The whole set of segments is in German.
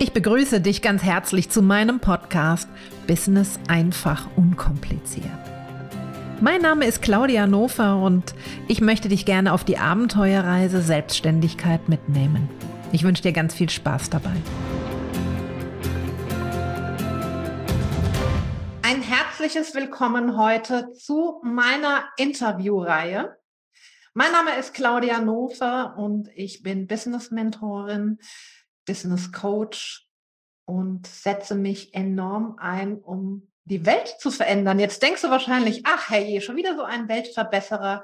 Ich begrüße dich ganz herzlich zu meinem Podcast Business einfach unkompliziert. Mein Name ist Claudia Nofer und ich möchte dich gerne auf die Abenteuerreise Selbstständigkeit mitnehmen. Ich wünsche dir ganz viel Spaß dabei. Ein herzliches Willkommen heute zu meiner Interviewreihe. Mein Name ist Claudia Nofer und ich bin Business Mentorin Business Coach und setze mich enorm ein, um die Welt zu verändern. Jetzt denkst du wahrscheinlich, ach hey, schon wieder so ein Weltverbesserer.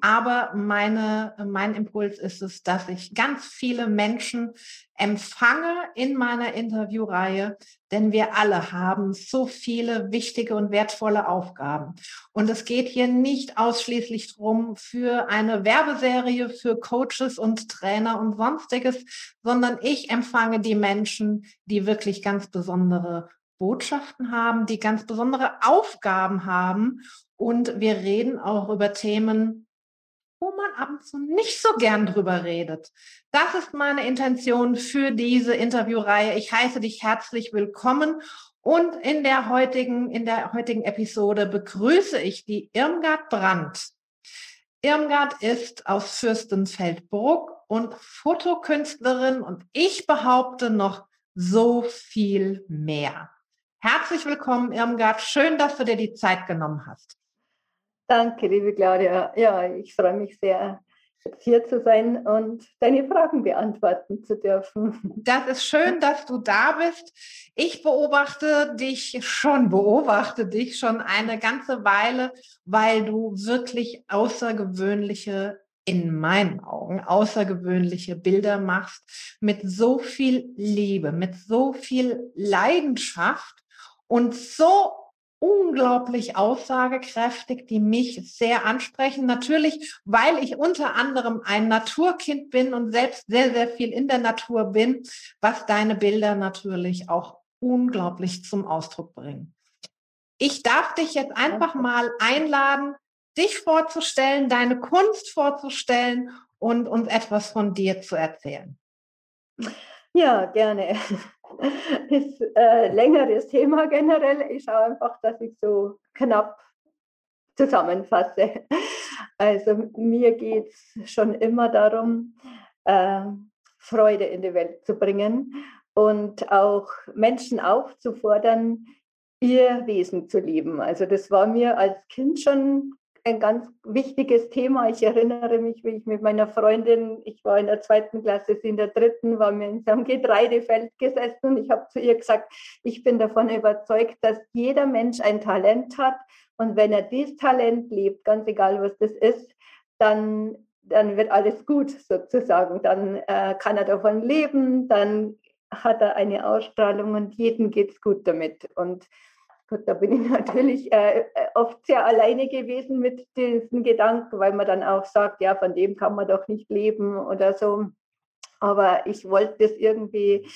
Aber meine, mein Impuls ist es, dass ich ganz viele Menschen empfange in meiner Interviewreihe, denn wir alle haben so viele wichtige und wertvolle Aufgaben. Und es geht hier nicht ausschließlich drum für eine Werbeserie für Coaches und Trainer und sonstiges, sondern ich empfange die Menschen, die wirklich ganz besondere Botschaften haben, die ganz besondere Aufgaben haben. Und wir reden auch über Themen, wo man ab und zu nicht so gern drüber redet. Das ist meine Intention für diese Interviewreihe. Ich heiße dich herzlich willkommen und in der heutigen, in der heutigen Episode begrüße ich die Irmgard Brandt. Irmgard ist aus Fürstenfeldbruck und Fotokünstlerin und ich behaupte noch so viel mehr. Herzlich willkommen, Irmgard. Schön, dass du dir die Zeit genommen hast. Danke, liebe Claudia. Ja, ich freue mich sehr, hier zu sein und deine Fragen beantworten zu dürfen. Das ist schön, dass du da bist. Ich beobachte dich schon, beobachte dich schon eine ganze Weile, weil du wirklich außergewöhnliche in meinen Augen außergewöhnliche Bilder machst mit so viel Liebe, mit so viel Leidenschaft und so unglaublich aussagekräftig, die mich sehr ansprechen. Natürlich, weil ich unter anderem ein Naturkind bin und selbst sehr, sehr viel in der Natur bin, was deine Bilder natürlich auch unglaublich zum Ausdruck bringen. Ich darf dich jetzt einfach mal einladen, dich vorzustellen, deine Kunst vorzustellen und uns etwas von dir zu erzählen. Ja, gerne. ist ein längeres Thema generell. Ich schaue einfach, dass ich so knapp zusammenfasse. Also mir geht es schon immer darum, äh, Freude in die Welt zu bringen und auch Menschen aufzufordern, ihr Wesen zu lieben. Also das war mir als Kind schon ein ganz wichtiges Thema. Ich erinnere mich, wie ich mit meiner Freundin, ich war in der zweiten Klasse, sie in der dritten, waren wir in so einem Getreidefeld gesessen und ich habe zu ihr gesagt, ich bin davon überzeugt, dass jeder Mensch ein Talent hat und wenn er dieses Talent lebt, ganz egal was das ist, dann, dann wird alles gut sozusagen. Dann äh, kann er davon leben, dann hat er eine Ausstrahlung und jedem geht es gut damit. Und Gut, da bin ich natürlich äh, äh, oft sehr alleine gewesen mit diesen Gedanken, weil man dann auch sagt, ja, von dem kann man doch nicht leben oder so. Aber ich wollte das irgendwie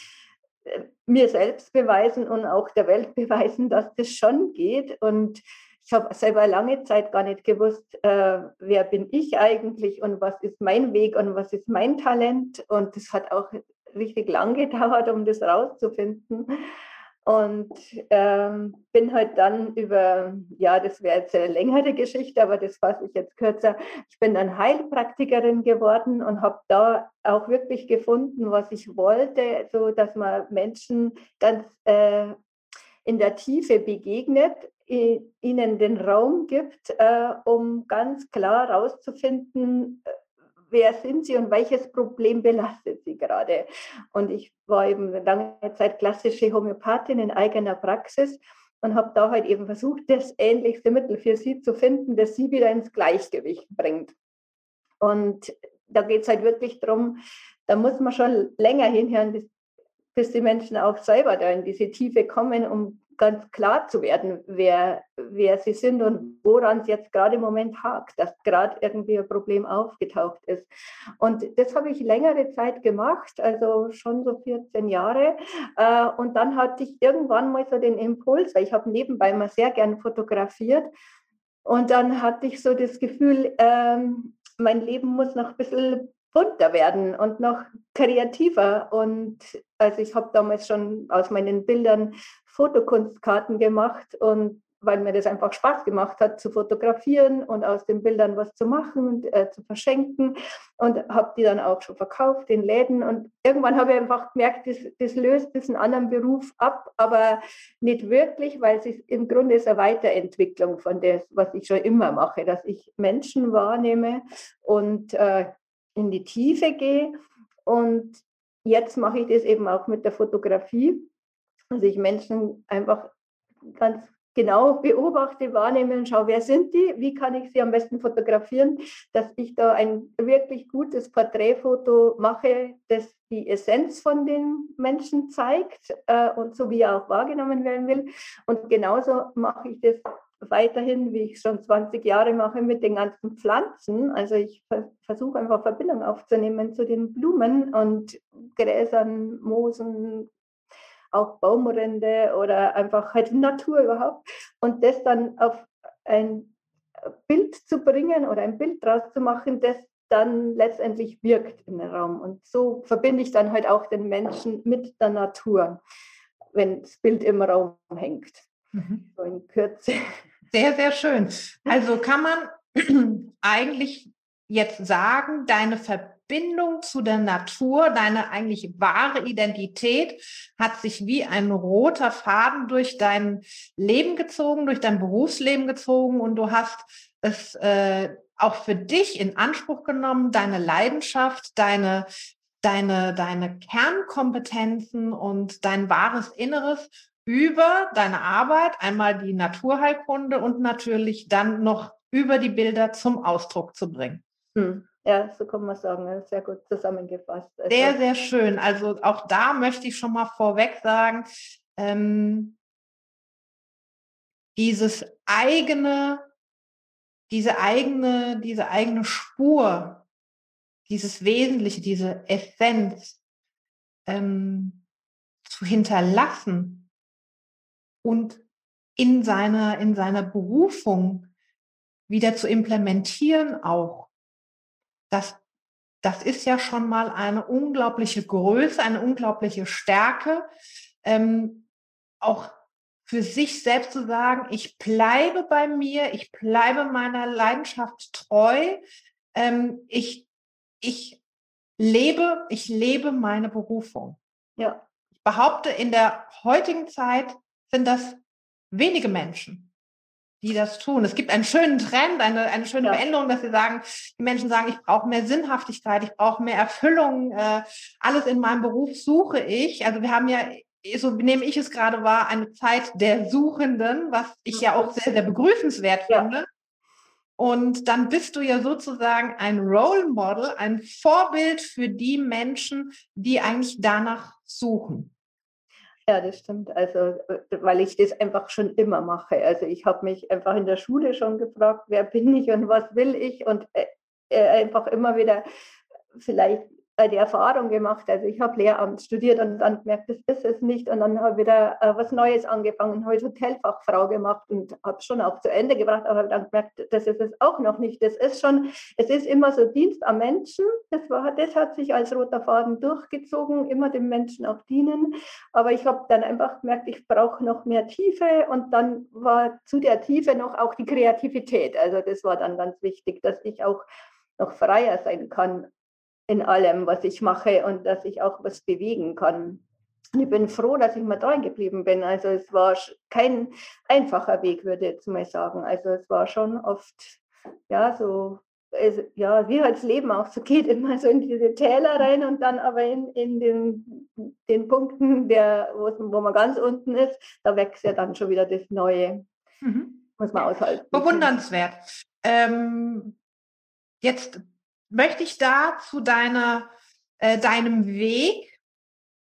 äh, mir selbst beweisen und auch der Welt beweisen, dass das schon geht. Und ich habe selber lange Zeit gar nicht gewusst, äh, wer bin ich eigentlich und was ist mein Weg und was ist mein Talent. Und das hat auch richtig lang gedauert, um das rauszufinden. Und ähm, bin halt dann über, ja, das wäre jetzt eine längere Geschichte, aber das fasse ich jetzt kürzer. Ich bin dann Heilpraktikerin geworden und habe da auch wirklich gefunden, was ich wollte, so dass man Menschen ganz äh, in der Tiefe begegnet, ihnen den Raum gibt, äh, um ganz klar herauszufinden, wer sind Sie und welches Problem belastet Sie gerade? Und ich war eben lange Zeit klassische Homöopathin in eigener Praxis und habe da halt eben versucht, das ähnlichste Mittel für Sie zu finden, das Sie wieder ins Gleichgewicht bringt. Und da geht es halt wirklich darum, da muss man schon länger hinhören, bis, die Menschen auch selber da in diese Tiefe kommen, um ganz klar zu werden, wer, wer sie sind und woran es jetzt gerade im Moment hakt, dass gerade irgendwie ein Problem aufgetaucht ist. Und das habe ich längere Zeit gemacht, also schon so 14 Jahre. Äh, und dann hatte ich irgendwann mal so den Impuls, weil ich habe nebenbei mal sehr gern fotografiert. Und dann hatte ich so das Gefühl, ähm, mein Leben muss noch ein bisschen bunter werden und noch kreativer. Und also ich habe damals schon aus meinen Bildern Fotokunstkarten gemacht und weil mir das einfach Spaß gemacht hat, zu fotografieren und aus den Bildern was zu machen und äh, zu verschenken. Und habe die dann auch schon verkauft in Läden. Und irgendwann habe ich einfach gemerkt, das, das löst diesen anderen Beruf ab, aber nicht wirklich, weil es ist, im Grunde ist eine Weiterentwicklung von dem, was ich schon immer mache, dass ich Menschen wahrnehme und äh, in die Tiefe gehe. Und jetzt mache ich das eben auch mit der Fotografie. Also ich Menschen einfach ganz genau beobachte, wahrnehme und schaue, wer sind die, wie kann ich sie am besten fotografieren, dass ich da ein wirklich gutes Porträtfoto mache, das die Essenz von den Menschen zeigt äh, und so wie er auch wahrgenommen werden will. Und genauso mache ich das weiterhin, wie ich schon 20 Jahre mache, mit den ganzen Pflanzen. Also ich versuche einfach Verbindung aufzunehmen zu den Blumen und Gräsern, Moosen, auch Baumrinde oder einfach halt Natur überhaupt. Und das dann auf ein Bild zu bringen oder ein Bild draus zu machen, das dann letztendlich wirkt im Raum. Und so verbinde ich dann halt auch den Menschen mit der Natur, wenn das Bild im Raum hängt. Mhm. So in Kürze. Sehr, sehr schön. Also kann man eigentlich jetzt sagen, deine Verbindung zu der Natur, deine eigentlich wahre Identität hat sich wie ein roter Faden durch dein Leben gezogen, durch dein Berufsleben gezogen und du hast es äh, auch für dich in Anspruch genommen, deine Leidenschaft, deine deine, deine Kernkompetenzen und dein wahres Inneres über deine Arbeit, einmal die Naturheilkunde und natürlich dann noch über die Bilder zum Ausdruck zu bringen. Hm. Ja, so kann man sagen, sehr gut zusammengefasst. Also, sehr, sehr schön. Also auch da möchte ich schon mal vorweg sagen, ähm, dieses eigene, diese eigene, diese eigene Spur, dieses Wesentliche, diese Essenz ähm, zu hinterlassen und in seiner, in seiner Berufung wieder zu implementieren auch das, das ist ja schon mal eine unglaubliche Größe, eine unglaubliche Stärke, ähm, auch für sich selbst zu sagen, ich bleibe bei mir, ich bleibe meiner Leidenschaft treu, ähm, ich, ich lebe, ich lebe meine Berufung. Ja. Ich behaupte, in der heutigen Zeit sind das wenige Menschen die das tun. Es gibt einen schönen Trend, eine, eine schöne ja. Veränderung, dass sie sagen, die Menschen sagen, ich brauche mehr Sinnhaftigkeit, ich brauche mehr Erfüllung, äh, alles in meinem Beruf suche ich. Also wir haben ja, so nehme ich es gerade wahr, eine Zeit der Suchenden, was ich ja auch sehr, sehr begrüßenswert ja. finde. Und dann bist du ja sozusagen ein Role Model, ein Vorbild für die Menschen, die eigentlich danach suchen. Ja, das stimmt. Also, äh, weil ich das einfach schon immer mache. Also, ich habe mich einfach in der Schule schon gefragt, wer bin ich und was will ich und äh, äh einfach immer wieder vielleicht die Erfahrung gemacht. Also ich habe Lehramt studiert und dann gemerkt, das ist es nicht. Und dann habe ich wieder äh, was Neues angefangen, habe Hotelfachfrau gemacht und habe schon auch zu Ende gebracht, aber dann gemerkt, das ist es auch noch nicht. Das ist schon, es ist immer so Dienst am Menschen. Das, war, das hat sich als roter Faden durchgezogen, immer dem Menschen auch dienen. Aber ich habe dann einfach gemerkt, ich brauche noch mehr Tiefe und dann war zu der Tiefe noch auch die Kreativität. Also das war dann ganz wichtig, dass ich auch noch freier sein kann in allem, was ich mache und dass ich auch was bewegen kann. Und ich bin froh, dass ich mal dran geblieben bin. Also es war kein einfacher Weg, würde ich jetzt mal sagen. Also es war schon oft, ja, so, es, ja, wie halt das Leben auch so geht, immer so in diese Täler rein und dann aber in, in den, den Punkten, der, wo, wo man ganz unten ist, da wächst ja dann schon wieder das Neue. Mhm. Muss man aushalten. Bewundernswert. Ähm, jetzt möchte ich da zu deiner, äh, deinem Weg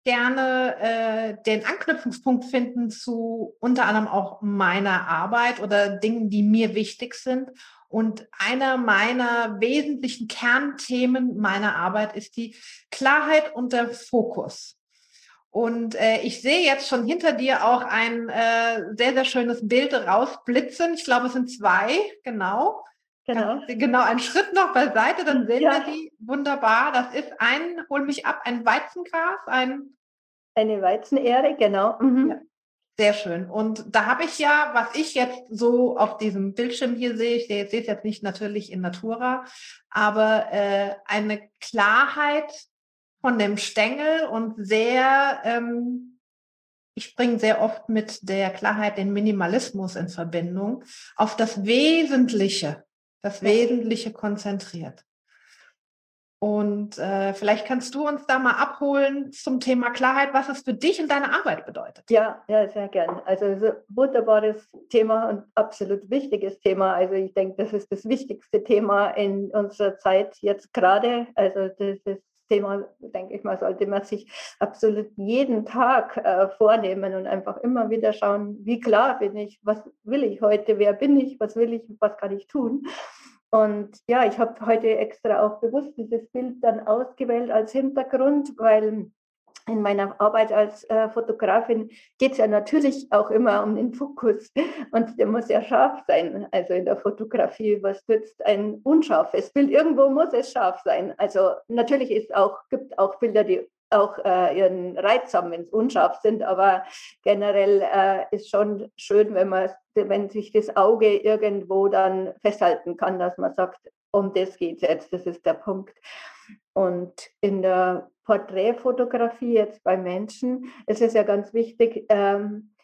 gerne äh, den Anknüpfungspunkt finden zu unter anderem auch meiner Arbeit oder Dingen, die mir wichtig sind. Und einer meiner wesentlichen Kernthemen meiner Arbeit ist die Klarheit und der Fokus. Und äh, ich sehe jetzt schon hinter dir auch ein äh, sehr, sehr schönes Bild rausblitzen. Ich glaube, es sind zwei, genau. Genau. Genau, ein Schritt noch beiseite, dann sehen ja. wir die wunderbar. Das ist ein, hol mich ab, ein Weizengras, ein. Eine Weizenehre, genau. Mhm. Ja. Sehr schön. Und da habe ich ja, was ich jetzt so auf diesem Bildschirm hier sehe, ich sehe, sehe es jetzt nicht natürlich in Natura, aber äh, eine Klarheit von dem Stängel und sehr, ähm, ich bringe sehr oft mit der Klarheit den Minimalismus in Verbindung, auf das Wesentliche, das Wesentliche konzentriert. Und äh, vielleicht kannst du uns da mal abholen zum Thema Klarheit, was es für dich und deine Arbeit bedeutet. Ja, ja, sehr gern. Also ein wunderbares Thema und absolut wichtiges Thema. Also ich denke, das ist das wichtigste Thema in unserer Zeit jetzt gerade. Also das ist Thema, denke ich mal, sollte man sich absolut jeden Tag äh, vornehmen und einfach immer wieder schauen, wie klar bin ich, was will ich heute, wer bin ich, was will ich, was kann ich tun. Und ja, ich habe heute extra auch bewusst dieses Bild dann ausgewählt als Hintergrund, weil in meiner Arbeit als äh, Fotografin geht es ja natürlich auch immer um den Fokus und der muss ja scharf sein. Also in der Fotografie, was nützt ein unscharfes Bild? Irgendwo muss es scharf sein. Also natürlich ist auch, gibt auch Bilder, die auch äh, ihren Reiz haben, wenn es unscharf sind, aber generell äh, ist schon schön, wenn man, wenn sich das Auge irgendwo dann festhalten kann, dass man sagt, um das geht es jetzt, das ist der Punkt. Und in der Porträtfotografie jetzt bei Menschen ist es ja ganz wichtig, ähm,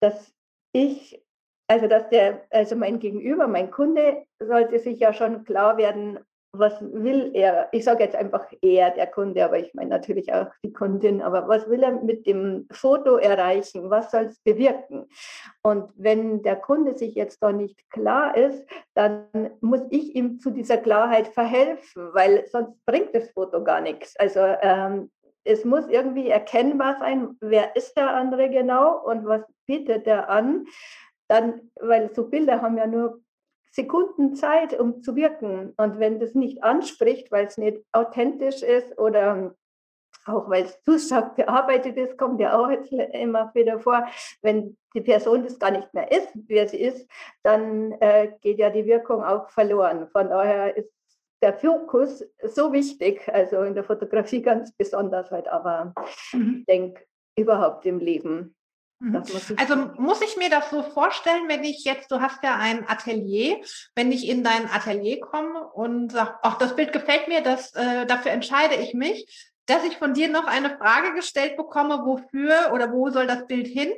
dass ich, also dass der, also mein Gegenüber, mein Kunde, sollte sich ja schon klar werden, was will er, ich sage jetzt einfach er, der Kunde, aber ich meine natürlich auch die Kundin, aber was will er mit dem Foto erreichen? Was soll es bewirken? Und wenn der Kunde sich jetzt da nicht klar ist, dann muss ich ihm zu dieser Klarheit verhelfen, weil sonst bringt das Foto gar nichts. Also ähm, es muss irgendwie erkennbar sein, wer ist der andere genau und was bietet er an. Dann, weil so Bilder haben ja nur Sekunden Zeit, um zu wirken. Und wenn das nicht anspricht, weil es nicht authentisch ist oder auch weil es zu stark bearbeitet ist, kommt ja auch jetzt immer wieder vor, wenn die Person das gar nicht mehr ist, wer sie ist, dann äh, geht ja die Wirkung auch verloren. Von daher ist der Fokus so wichtig, also in der Fotografie ganz besonders halt, aber mhm. ich denke überhaupt im Leben. Mhm. Also muss ich mir das so vorstellen, wenn ich jetzt, du hast ja ein Atelier, wenn ich in dein Atelier komme und sage, ach, das Bild gefällt mir, das, äh, dafür entscheide ich mich, dass ich von dir noch eine Frage gestellt bekomme, wofür oder wo soll das Bild hin?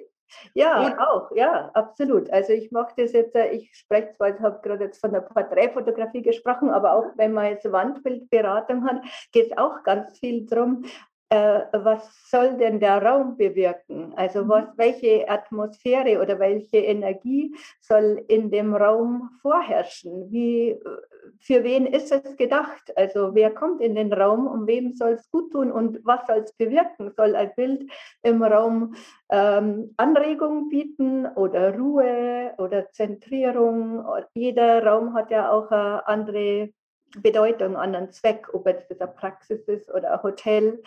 Ja, und auch, ja, absolut. Also ich mache das jetzt, äh, ich spreche zwar, ich habe gerade jetzt von der Porträtfotografie gesprochen, aber auch wenn man jetzt Wandbildberatung hat, geht es auch ganz viel darum, äh, was soll denn der Raum bewirken? Also mhm. was, welche Atmosphäre oder welche Energie soll in dem Raum vorherrschen? Wie, für wen ist es gedacht? Also wer kommt in den Raum und wem soll es gut tun und was soll es bewirken? Soll ein Bild im Raum ähm, Anregung bieten oder Ruhe oder Zentrierung? Jeder Raum hat ja auch eine andere Bedeutung, anderen Zweck, ob das eine Praxis ist oder ein Hotel.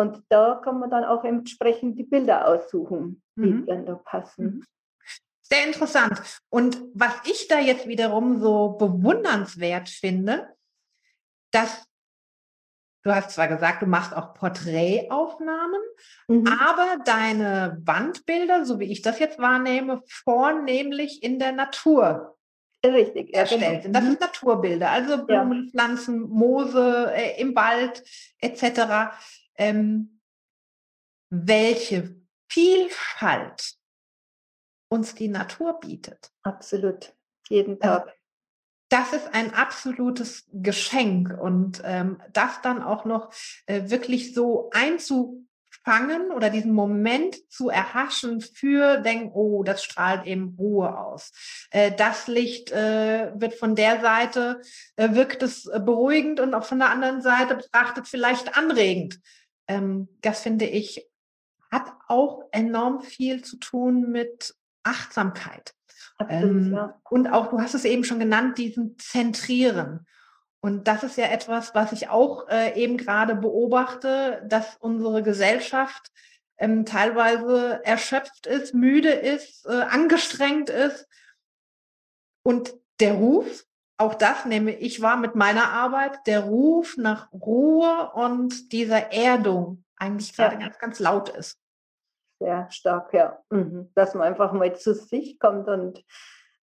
Und da kann man dann auch entsprechend die Bilder aussuchen, die mhm. dann da passen. Mhm. Sehr interessant. Und was ich da jetzt wiederum so bewundernswert finde, dass du hast zwar gesagt, du machst auch Porträtaufnahmen, mhm. aber deine Wandbilder, so wie ich das jetzt wahrnehme, vornehmlich in der Natur Richtig, erstellt genau. sind. Das sind Naturbilder, also Blumen, ja. Pflanzen, Moose äh, im Wald etc. Ähm, welche Vielfalt uns die Natur bietet. Absolut, jeden Tag. Das ist ein absolutes Geschenk und ähm, das dann auch noch äh, wirklich so einzu fangen oder diesen Moment zu erhaschen für denken, oh, das strahlt eben Ruhe aus. Äh, das Licht äh, wird von der Seite, äh, wirkt es beruhigend und auch von der anderen Seite betrachtet vielleicht anregend. Ähm, das finde ich, hat auch enorm viel zu tun mit Achtsamkeit. Absolut, ähm, ja. Und auch, du hast es eben schon genannt, diesen Zentrieren. Und das ist ja etwas, was ich auch äh, eben gerade beobachte, dass unsere Gesellschaft ähm, teilweise erschöpft ist, müde ist, äh, angestrengt ist. Und der Ruf auch das nehme ich wahr mit meiner Arbeit, der Ruf nach Ruhe und dieser Erdung eigentlich gerade ja. ganz, ganz laut ist. Sehr stark, ja. Mhm. Dass man einfach mal zu sich kommt und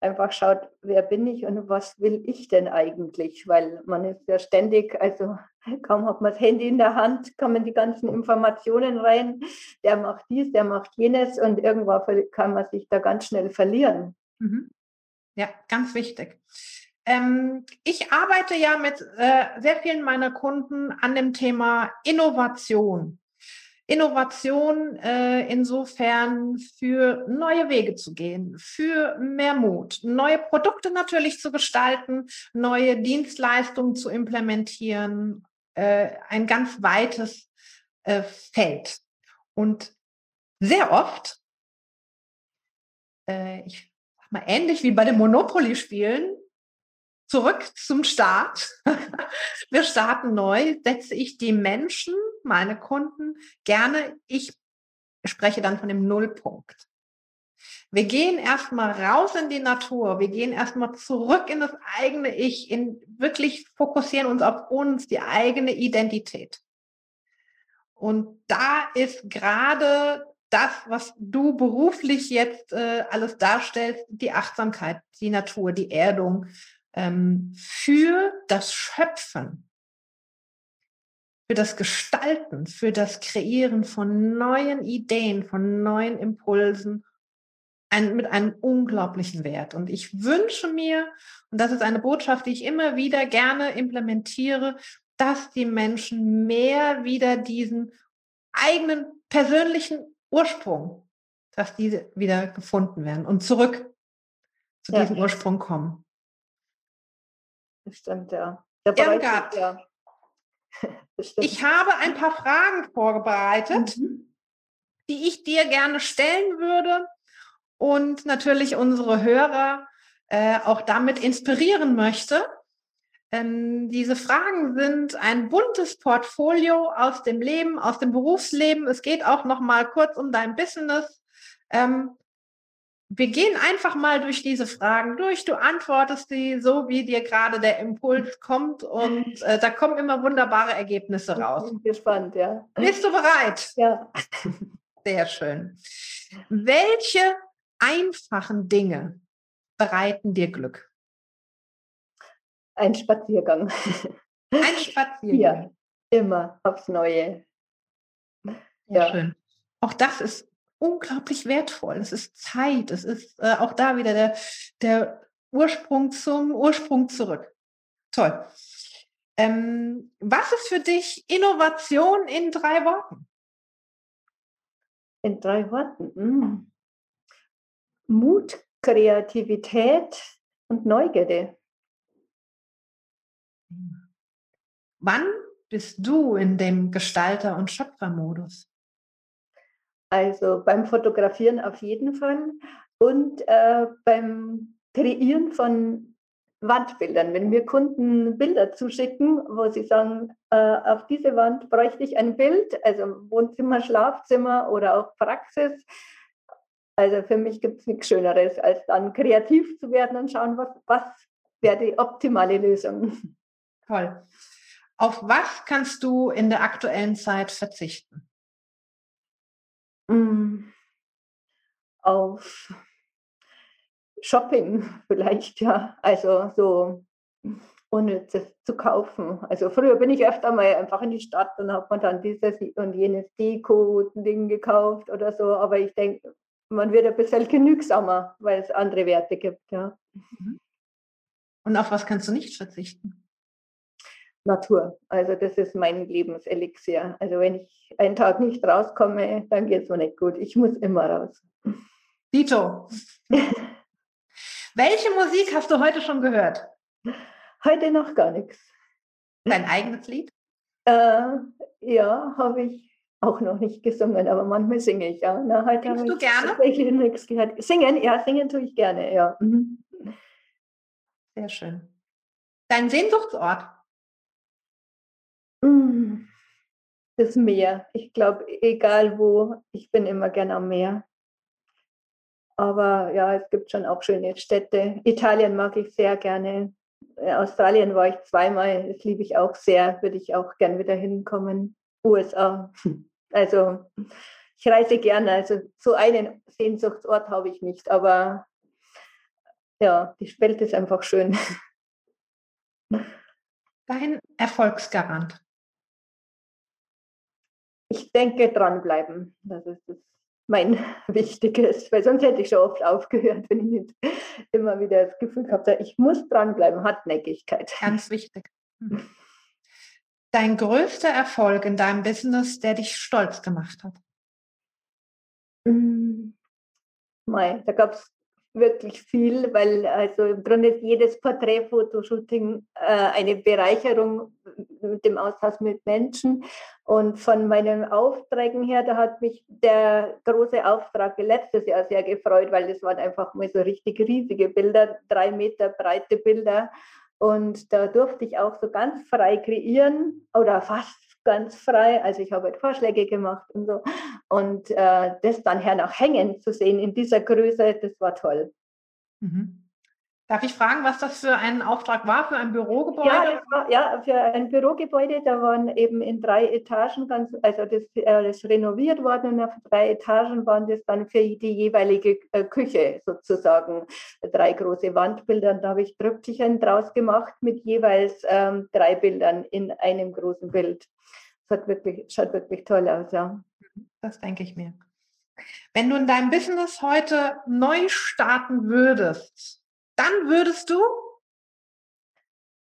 einfach schaut, wer bin ich und was will ich denn eigentlich? Weil man ist ja ständig, also kaum hat man das Handy in der Hand, kommen die ganzen Informationen rein, der macht dies, der macht jenes und irgendwann kann man sich da ganz schnell verlieren. Mhm. Ja, ganz wichtig. Ähm, ich arbeite ja mit äh, sehr vielen meiner Kunden an dem Thema Innovation. Innovation äh, insofern für neue Wege zu gehen, für mehr Mut, neue Produkte natürlich zu gestalten, neue Dienstleistungen zu implementieren, äh, ein ganz weites äh, Feld. Und sehr oft, äh, ich sag mal ähnlich wie bei den Monopoly-Spielen, zurück zum Start. Wir starten neu, setze ich die Menschen, meine Kunden gerne, ich spreche dann von dem Nullpunkt. Wir gehen erstmal raus in die Natur, wir gehen erstmal zurück in das eigene Ich, in wirklich fokussieren uns auf uns, die eigene Identität. Und da ist gerade das, was du beruflich jetzt äh, alles darstellst, die Achtsamkeit, die Natur, die Erdung, ähm, für das Schöpfen, für das Gestalten, für das Kreieren von neuen Ideen, von neuen Impulsen ein, mit einem unglaublichen Wert. Und ich wünsche mir, und das ist eine Botschaft, die ich immer wieder gerne implementiere, dass die Menschen mehr wieder diesen eigenen persönlichen Ursprung, dass diese wieder gefunden werden und zurück zu ja. diesem Ursprung kommen. Stimmt, ja. Irmgard, ja. ich habe ein paar Fragen vorbereitet, mhm. die ich dir gerne stellen würde und natürlich unsere Hörer äh, auch damit inspirieren möchte. Ähm, diese Fragen sind ein buntes Portfolio aus dem Leben, aus dem Berufsleben. Es geht auch noch mal kurz um dein Business. Ähm, wir gehen einfach mal durch diese Fragen durch. Du antwortest die so, wie dir gerade der Impuls kommt und äh, da kommen immer wunderbare Ergebnisse raus. Ich bin gespannt, ja. Bist du bereit? Ja. Sehr schön. Welche einfachen Dinge bereiten dir Glück? Ein Spaziergang. Ein Spaziergang. Ja, immer aufs Neue. Ja. Schön. Auch das ist unglaublich wertvoll. Es ist Zeit. Es ist äh, auch da wieder der, der Ursprung zum Ursprung zurück. Toll. Ähm, was ist für dich Innovation in drei Worten? In drei Worten. Hm. Mut, Kreativität und Neugierde. Wann bist du in dem Gestalter- und Schöpfermodus? Also beim Fotografieren auf jeden Fall und äh, beim Kreieren von Wandbildern. Wenn mir Kunden Bilder zuschicken, wo sie sagen, äh, auf diese Wand bräuchte ich ein Bild, also Wohnzimmer, Schlafzimmer oder auch Praxis. Also für mich gibt es nichts Schöneres, als dann kreativ zu werden und schauen, was, was wäre die optimale Lösung. Toll. Auf was kannst du in der aktuellen Zeit verzichten? Hm, auf Shopping vielleicht, ja. Also so unnützes zu kaufen. Also früher bin ich öfter mal einfach in die Stadt und habe man dann dieses und jenes Deko-Ding gekauft oder so. Aber ich denke, man wird ein bisschen genügsamer, weil es andere Werte gibt, ja. Mhm. Und auf was kannst du nicht verzichten? Natur. Also das ist mein Lebenselixier. Also wenn ich einen Tag nicht rauskomme, dann geht es mir nicht gut. Ich muss immer raus. Dito. Welche Musik hast du heute schon gehört? Heute noch gar nichts. Dein eigenes Lied? Äh, ja, habe ich auch noch nicht gesungen, aber manchmal singe ich ja. Na, heute Singst du gerne? Tatsächlich nichts gehört. Singen, ja, singen tue ich gerne, ja. Mhm. Sehr schön. Dein Sehnsuchtsort? Hm, das Meer. Ich glaube, egal wo, ich bin immer gerne am Meer. Aber ja, es gibt schon auch schöne Städte. Italien mag ich sehr gerne. In Australien war ich zweimal, das liebe ich auch sehr, würde ich auch gern wieder hinkommen. USA. Also ich reise gerne, also so einen Sehnsuchtsort habe ich nicht, aber ja, die Welt ist einfach schön. Dein Erfolgsgarant? Ich denke, dranbleiben. Das ist das mein Wichtiges, weil sonst hätte ich schon oft aufgehört, wenn ich nicht immer wieder das Gefühl gehabt habe, ich muss dranbleiben, Hartnäckigkeit. Ganz wichtig. Hm. Dein größter Erfolg in deinem Business, der dich stolz gemacht hat? Hm. Mei, da gab es wirklich viel, weil also im Grunde jedes Porträtfotoshooting äh, eine Bereicherung mit dem Austausch mit Menschen. Und von meinen Aufträgen her, da hat mich der große Auftrag letztes Jahr sehr gefreut, weil das waren einfach mal so richtig riesige Bilder, drei Meter breite Bilder. Und da durfte ich auch so ganz frei kreieren oder fast ganz frei. Also ich habe halt Vorschläge gemacht und so. Und äh, das dann hernach hängen zu sehen in dieser Größe, das war toll. Mhm. Darf ich fragen, was das für ein Auftrag war, für ein Bürogebäude? Ja, war, ja für ein Bürogebäude. Da waren eben in drei Etagen, ganz, also das, äh, das renoviert worden und auf drei Etagen waren das dann für die jeweilige äh, Küche sozusagen drei große Wandbilder. Und da habe ich Triptychen draus gemacht mit jeweils ähm, drei Bildern in einem großen Bild. Das hat wirklich, schaut wirklich toll aus, ja. Das denke ich mir. Wenn du in deinem Business heute neu starten würdest, dann würdest du?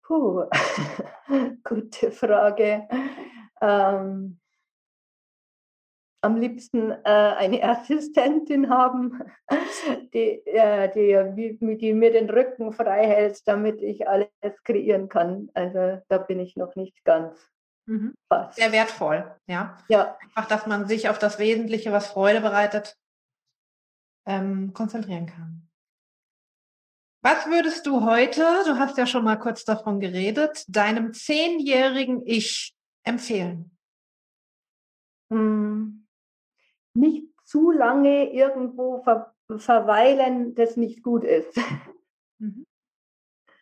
Puh, gute Frage. Ähm, am liebsten äh, eine Assistentin haben, die, äh, die, die, mir den Rücken frei hält, damit ich alles kreieren kann. Also da bin ich noch nicht ganz. Mhm. Sehr wertvoll, ja. Ja. Einfach, dass man sich auf das Wesentliche, was Freude bereitet, ähm, konzentrieren kann. Was würdest du heute, du hast ja schon mal kurz davon geredet, deinem zehnjährigen Ich empfehlen? Hm, nicht zu lange irgendwo ver verweilen, das nicht gut ist. Mhm.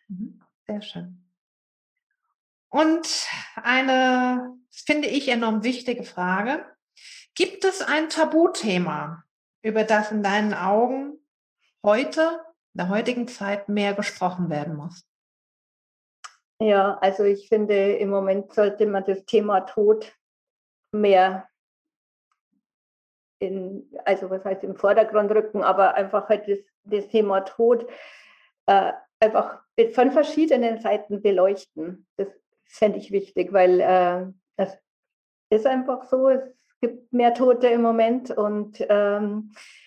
Mhm. Sehr schön. Und eine, finde ich, enorm wichtige Frage. Gibt es ein Tabuthema, über das in deinen Augen heute der heutigen Zeit mehr gesprochen werden muss? Ja, also ich finde, im Moment sollte man das Thema Tod mehr in, also was heißt im Vordergrund rücken, aber einfach halt das, das Thema Tod äh, einfach von verschiedenen Seiten beleuchten. Das fände ich wichtig, weil äh, das ist einfach so, es gibt mehr Tote im Moment und ähm, äh,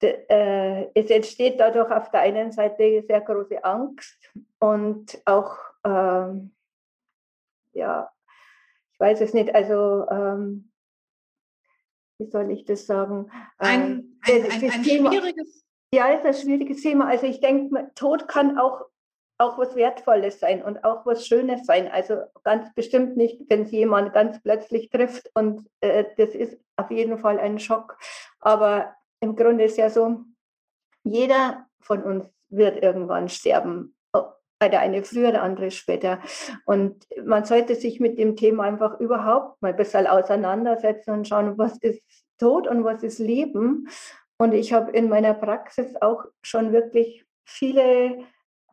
es entsteht dadurch auf der einen Seite sehr große Angst und auch, ähm, ja, ich weiß es nicht, also ähm, wie soll ich das sagen? Ein, ähm, ein, ein, ein Thema, schwieriges. Ja, es ist ein schwieriges Thema. Also ich denke, Tod kann auch, auch was Wertvolles sein und auch was Schönes sein. Also ganz bestimmt nicht, wenn es jemand ganz plötzlich trifft und äh, das ist auf jeden Fall ein Schock. Aber im Grunde ist ja so, jeder von uns wird irgendwann sterben. Der eine früher, der andere später. Und man sollte sich mit dem Thema einfach überhaupt mal ein bisschen auseinandersetzen und schauen, was ist Tod und was ist Leben. Und ich habe in meiner Praxis auch schon wirklich viele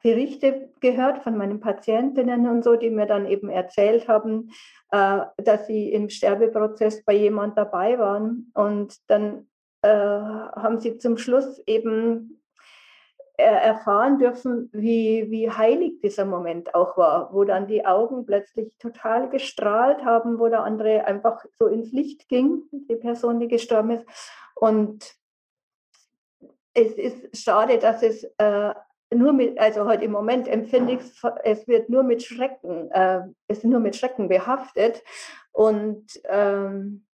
Berichte gehört von meinen Patientinnen und so, die mir dann eben erzählt haben, äh, dass sie im Sterbeprozess bei jemand dabei waren und dann äh, haben sie zum Schluss eben äh, erfahren dürfen, wie, wie heilig dieser Moment auch war, wo dann die Augen plötzlich total gestrahlt haben, wo der andere einfach so ins Licht ging, die Person, die gestorben ist. Und es ist schade, dass es äh, nur mit, also heute im Moment empfinde ich es, es wird nur mit Schrecken, äh, es ist nur mit Schrecken behaftet. Und ähm,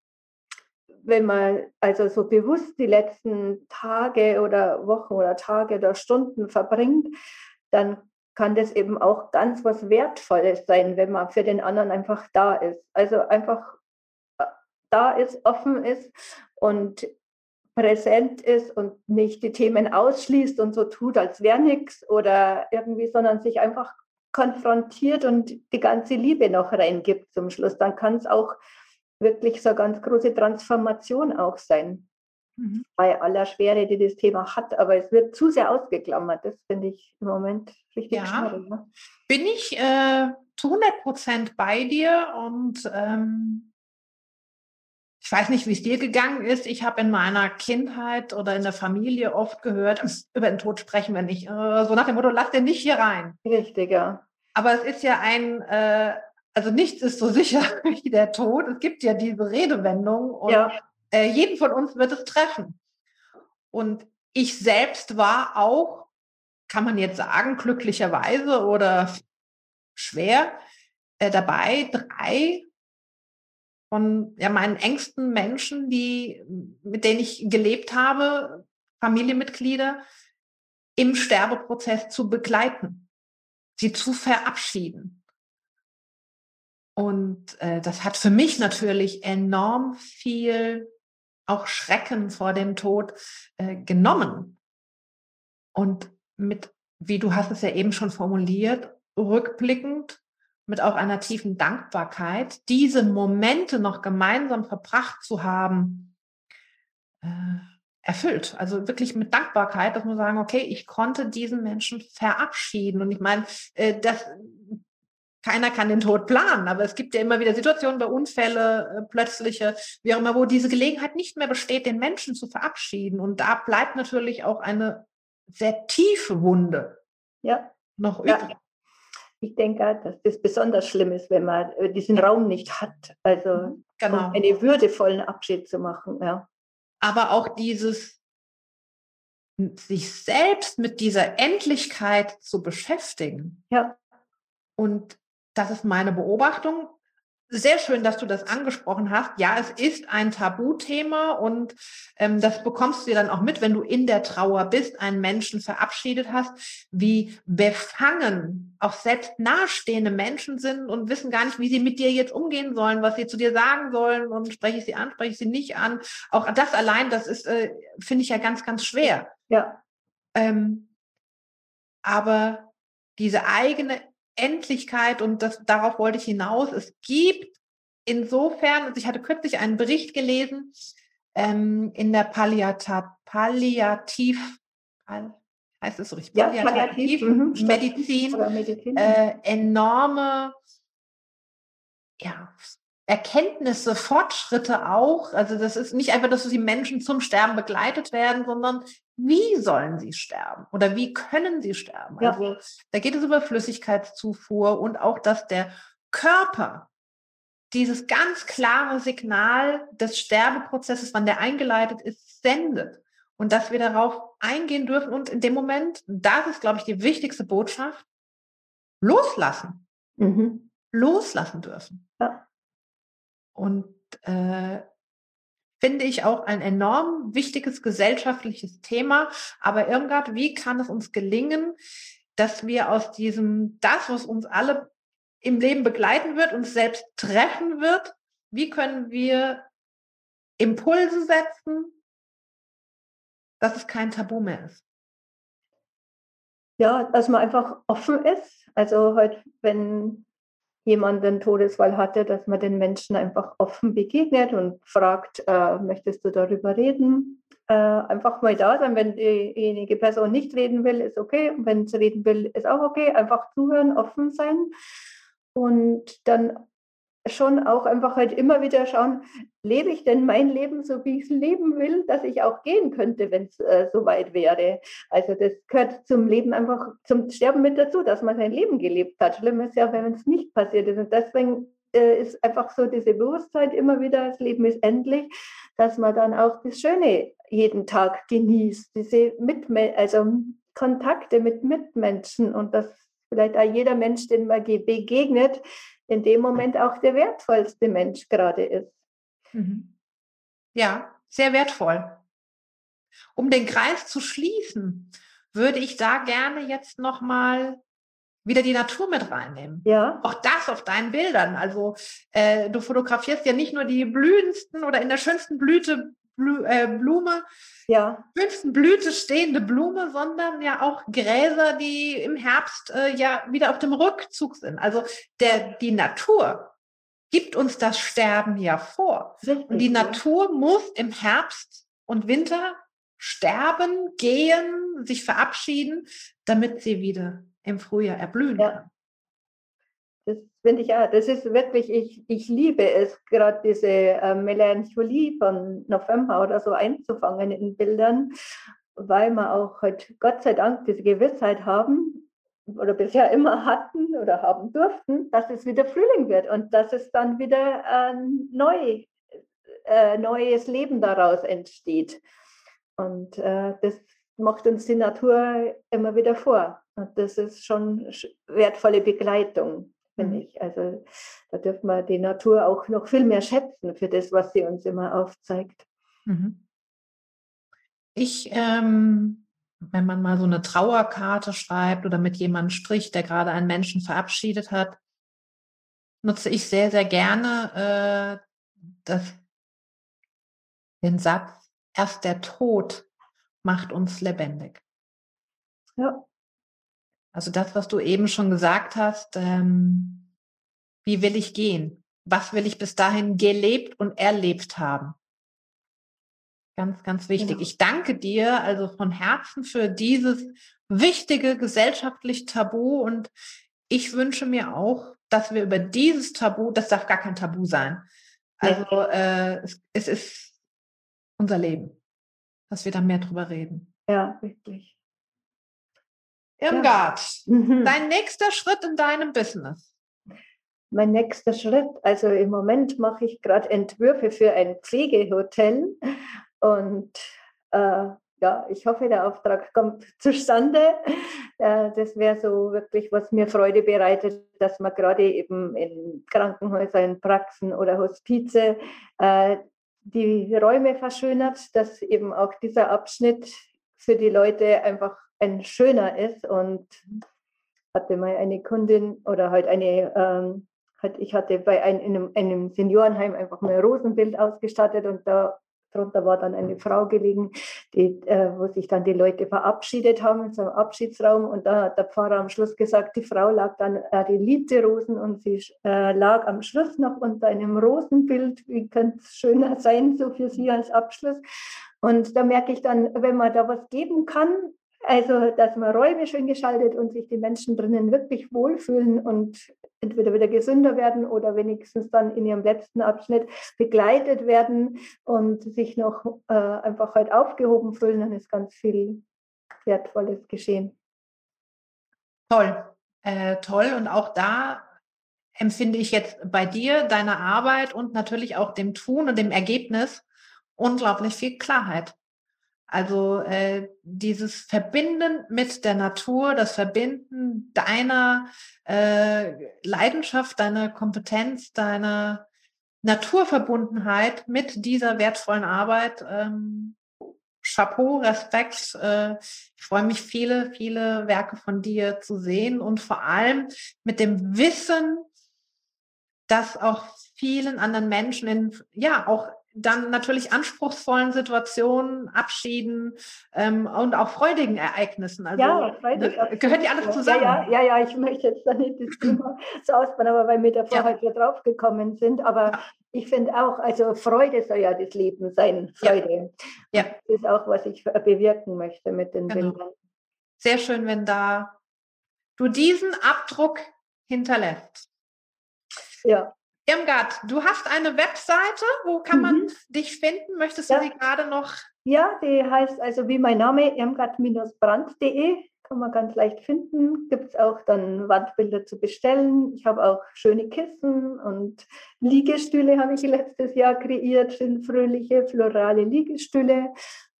wenn man also so bewusst die letzten Tage oder Wochen oder Tage oder Stunden verbringt, dann kann das eben auch ganz was Wertvolles sein, wenn man für den anderen einfach da ist. Also einfach äh, da ist, offen ist und präsent ist und nicht die Themen ausschließt und so tut, als wäre nichts oder irgendwie, sondern sich einfach konfrontiert und die ganze Liebe noch reingibt zum Schluss, dann kann es auch wirklich so eine ganz große Transformation auch sein. Mhm. Bei aller Schwere, die das Thema hat, aber es wird zu sehr ausgeklammert. Das finde ich im Moment richtig ja. schade. Ne? Bin ich äh, zu 100 Prozent bei dir und ähm, ich weiß nicht, wie es dir gegangen ist. Ich habe in meiner Kindheit oder in der Familie oft gehört, über den Tod sprechen wir nicht. Äh, so nach dem Motto, lass den nicht hier rein. Richtig, ja. Aber es ist ja ein, äh, also nichts ist so sicher wie der Tod. Es gibt ja diese Redewendung und ja. äh, jeden von uns wird es treffen. Und ich selbst war auch, kann man jetzt sagen, glücklicherweise oder schwer äh, dabei, drei von ja, meinen engsten Menschen, die, mit denen ich gelebt habe, Familienmitglieder, im Sterbeprozess zu begleiten, sie zu verabschieden. Und äh, das hat für mich natürlich enorm viel auch Schrecken vor dem Tod äh, genommen. Und mit, wie du hast es ja eben schon formuliert, rückblickend mit auch einer tiefen Dankbarkeit, diese Momente noch gemeinsam verbracht zu haben, äh, erfüllt. Also wirklich mit Dankbarkeit, dass man sagen, okay, ich konnte diesen Menschen verabschieden. Und ich meine, äh, das, keiner kann den Tod planen, aber es gibt ja immer wieder Situationen bei Unfälle, äh, plötzliche, wie auch immer, wo diese Gelegenheit nicht mehr besteht, den Menschen zu verabschieden. Und da bleibt natürlich auch eine sehr tiefe Wunde ja. noch übrig. Ja ich denke, dass das besonders schlimm ist, wenn man äh, diesen Raum nicht hat. Also mhm, genau. um einen würdevollen Abschied zu machen. Ja. Aber auch dieses sich selbst mit dieser Endlichkeit zu beschäftigen. Ja. Und das ist meine Beobachtung sehr schön, dass du das angesprochen hast. Ja, es ist ein Tabuthema und ähm, das bekommst du dir dann auch mit, wenn du in der Trauer bist, einen Menschen verabschiedet hast, wie befangen auch selbst nahestehende Menschen sind und wissen gar nicht, wie sie mit dir jetzt umgehen sollen, was sie zu dir sagen sollen und spreche ich sie an, spreche ich sie nicht an. Auch das allein, das ist, äh, finde ich ja ganz, ganz schwer. Ja. Ähm, aber diese eigene Endlichkeit und das, darauf wollte ich hinaus. Es gibt insofern, also ich hatte kürzlich einen Bericht gelesen ähm, in der Palliata, Palliativ, heißt es so richtig? Ja, Palliativ, Palliativ mhm. Äh, enorme ja, Erkenntnisse, Fortschritte auch. Also das ist nicht einfach, dass die Menschen zum Sterben begleitet werden, sondern wie sollen sie sterben oder wie können sie sterben? Ja. Also da geht es über Flüssigkeitszufuhr und auch, dass der Körper dieses ganz klare Signal des Sterbeprozesses, wann der eingeleitet ist, sendet. Und dass wir darauf eingehen dürfen und in dem Moment, das ist, glaube ich, die wichtigste Botschaft, loslassen. Mhm. Loslassen dürfen. Ja. Und äh, finde ich auch ein enorm wichtiges gesellschaftliches Thema. Aber Irmgard, wie kann es uns gelingen, dass wir aus diesem, das, was uns alle im Leben begleiten wird, uns selbst treffen wird, wie können wir Impulse setzen, dass es kein Tabu mehr ist? Ja, dass man einfach offen ist. Also heute, wenn jemand einen Todesfall hatte, dass man den Menschen einfach offen begegnet und fragt, äh, möchtest du darüber reden? Äh, einfach mal da sein, wenn diejenige Person nicht reden will, ist okay. Wenn sie reden will, ist auch okay. Einfach zuhören, offen sein und dann schon auch einfach halt immer wieder schauen, lebe ich denn mein Leben so, wie ich es leben will, dass ich auch gehen könnte, wenn es äh, soweit wäre. Also das gehört zum Leben einfach, zum Sterben mit dazu, dass man sein Leben gelebt hat. Schlimm ist ja, wenn es nicht passiert ist. Und deswegen äh, ist einfach so diese Bewusstheit immer wieder, das Leben ist endlich, dass man dann auch das Schöne jeden Tag genießt, diese Mitme also Kontakte mit Mitmenschen und dass vielleicht auch jeder Mensch, den man begegnet, in dem Moment auch der wertvollste Mensch gerade ist. Mhm. Ja, sehr wertvoll. Um den Kreis zu schließen, würde ich da gerne jetzt nochmal wieder die Natur mit reinnehmen. Ja. Auch das auf deinen Bildern. Also äh, du fotografierst ja nicht nur die blühendsten oder in der schönsten Blüte Blu äh, Blume, ja. fünften Blüte stehende Blume, sondern ja auch Gräser, die im Herbst äh, ja wieder auf dem Rückzug sind. Also der, die Natur gibt uns das Sterben ja vor. Und die. Natur muss im Herbst und Winter sterben, gehen, sich verabschieden, damit sie wieder im Frühjahr erblühen ja. kann. Finde ich ja, das ist wirklich, ich, ich liebe es, gerade diese äh, Melancholie von November oder so einzufangen in Bildern, weil wir auch halt Gott sei Dank diese Gewissheit haben oder bisher immer hatten oder haben durften, dass es wieder Frühling wird und dass es dann wieder ein neu, äh, neues Leben daraus entsteht. Und äh, das macht uns die Natur immer wieder vor. Und das ist schon wertvolle Begleitung finde ich. Also da dürfen wir die Natur auch noch viel mehr schätzen für das, was sie uns immer aufzeigt. Mhm. Ich, ähm, wenn man mal so eine Trauerkarte schreibt oder mit jemandem spricht, der gerade einen Menschen verabschiedet hat, nutze ich sehr, sehr gerne äh, das, den Satz, erst der Tod macht uns lebendig. Ja. Also das, was du eben schon gesagt hast, ähm, wie will ich gehen? Was will ich bis dahin gelebt und erlebt haben? Ganz, ganz wichtig. Genau. Ich danke dir also von Herzen für dieses wichtige gesellschaftliche Tabu und ich wünsche mir auch, dass wir über dieses Tabu, das darf gar kein Tabu sein. Also äh, es, es ist unser Leben, dass wir da mehr drüber reden. Ja, wirklich. Irmgard, ja. mhm. dein nächster Schritt in deinem Business? Mein nächster Schritt, also im Moment mache ich gerade Entwürfe für ein Pflegehotel und äh, ja, ich hoffe, der Auftrag kommt zustande. Äh, das wäre so wirklich, was mir Freude bereitet, dass man gerade eben in Krankenhäusern, Praxen oder Hospize äh, die Räume verschönert, dass eben auch dieser Abschnitt für die Leute einfach ein schöner ist und hatte mal eine Kundin oder halt eine, ähm, halt, ich hatte bei ein, in einem, einem Seniorenheim einfach mal ein Rosenbild ausgestattet und da drunter war dann eine Frau gelegen, die, äh, wo sich dann die Leute verabschiedet haben in so einem Abschiedsraum und da hat der Pfarrer am Schluss gesagt, die Frau lag dann, äh, die liebte Rosen und sie äh, lag am Schluss noch unter einem Rosenbild. Wie könnte es schöner sein, so für sie als Abschluss? Und da merke ich dann, wenn man da was geben kann, also, dass man Räume schön geschaltet und sich die Menschen drinnen wirklich wohlfühlen und entweder wieder gesünder werden oder wenigstens dann in ihrem letzten Abschnitt begleitet werden und sich noch äh, einfach halt aufgehoben fühlen, dann ist ganz viel Wertvolles geschehen. Toll, äh, toll. Und auch da empfinde ich jetzt bei dir, deiner Arbeit und natürlich auch dem Tun und dem Ergebnis unglaublich viel Klarheit. Also äh, dieses Verbinden mit der Natur, das Verbinden deiner äh, Leidenschaft, deiner Kompetenz, deiner Naturverbundenheit mit dieser wertvollen Arbeit. Ähm, Chapeau, Respekt. Äh, ich freue mich, viele, viele Werke von dir zu sehen und vor allem mit dem Wissen, dass auch vielen anderen Menschen in, ja, auch dann natürlich anspruchsvollen Situationen, Abschieden ähm, und auch freudigen Ereignissen. Also ja, freudig, ne, gehört die alles zusammen. Ja, ja, ja, ich möchte jetzt da nicht das Thema so ausbauen, aber weil wir davor ja. halt wieder draufgekommen sind. Aber ja. ich finde auch, also Freude soll ja das Leben sein. Freude. Ja. ja. Das ist auch, was ich bewirken möchte mit den genau. Bildern. Sehr schön, wenn da du diesen Abdruck hinterlässt. Ja. Irmgard, du hast eine Webseite. Wo kann man mhm. dich finden? Möchtest du ja. sie gerade noch? Ja, die heißt also wie mein Name, irmgard-brand.de. Kann man ganz leicht finden. Gibt es auch dann Wandbilder zu bestellen. Ich habe auch schöne Kissen und Liegestühle habe ich letztes Jahr kreiert. Schön fröhliche, florale Liegestühle.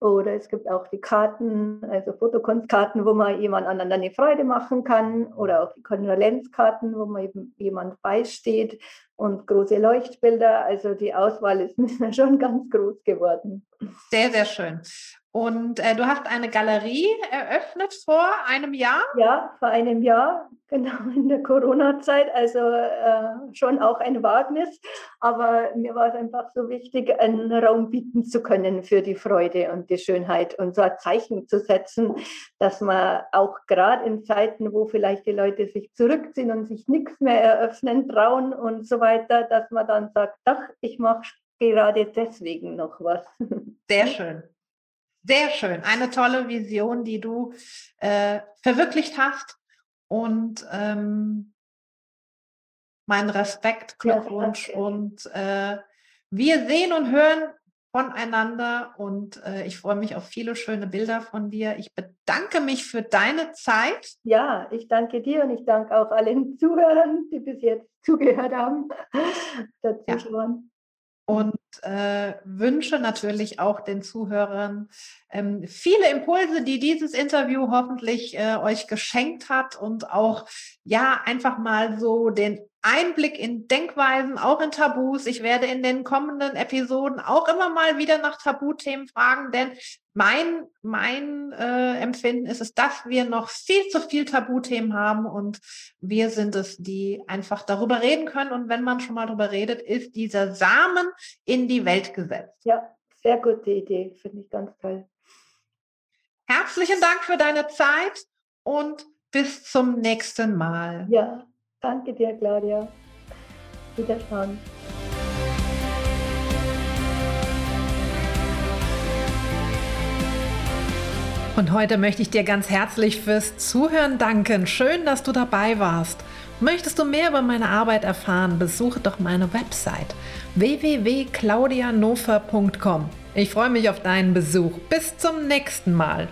Oder es gibt auch die Karten, also Fotokunstkarten, wo man jemand anderen eine Freude machen kann. Oder auch die Kondolenzkarten, wo man eben jemand beisteht. Und große Leuchtbilder. Also die Auswahl ist schon ganz groß geworden. Sehr, sehr schön. Und äh, du hast eine Galerie eröffnet vor einem Jahr? Ja, vor einem Jahr, genau in der Corona-Zeit. Also äh, schon auch ein Wagnis. Aber mir war es einfach so wichtig, einen Raum bieten zu können für die Freude und die Schönheit und so ein Zeichen zu setzen, dass man auch gerade in Zeiten, wo vielleicht die Leute sich zurückziehen und sich nichts mehr eröffnen trauen und so weiter, dass man dann sagt, doch, ich mache gerade deswegen noch was. Sehr schön. Sehr schön. Eine tolle Vision, die du äh, verwirklicht hast. Und ähm, mein Respekt, Glückwunsch. Ja, und äh, wir sehen und hören voneinander und äh, ich freue mich auf viele schöne Bilder von dir. Ich bedanke mich für deine Zeit. Ja, ich danke dir und ich danke auch allen Zuhörern, die bis jetzt zugehört haben, dazu ja. Und äh, wünsche natürlich auch den Zuhörern ähm, viele Impulse, die dieses Interview hoffentlich äh, euch geschenkt hat und auch ja einfach mal so den Einblick in Denkweisen, auch in Tabus. Ich werde in den kommenden Episoden auch immer mal wieder nach Tabuthemen fragen, denn mein, mein äh, Empfinden ist es, dass wir noch viel zu viel Tabuthemen haben und wir sind es, die einfach darüber reden können. Und wenn man schon mal darüber redet, ist dieser Samen in die Welt gesetzt. Ja, sehr gute Idee, finde ich ganz toll. Herzlichen Dank für deine Zeit und bis zum nächsten Mal. Ja, Danke dir, Claudia. Wiederschauen. Und heute möchte ich dir ganz herzlich fürs Zuhören danken. Schön, dass du dabei warst. Möchtest du mehr über meine Arbeit erfahren, besuche doch meine Website www.claudianofer.com. Ich freue mich auf deinen Besuch. Bis zum nächsten Mal.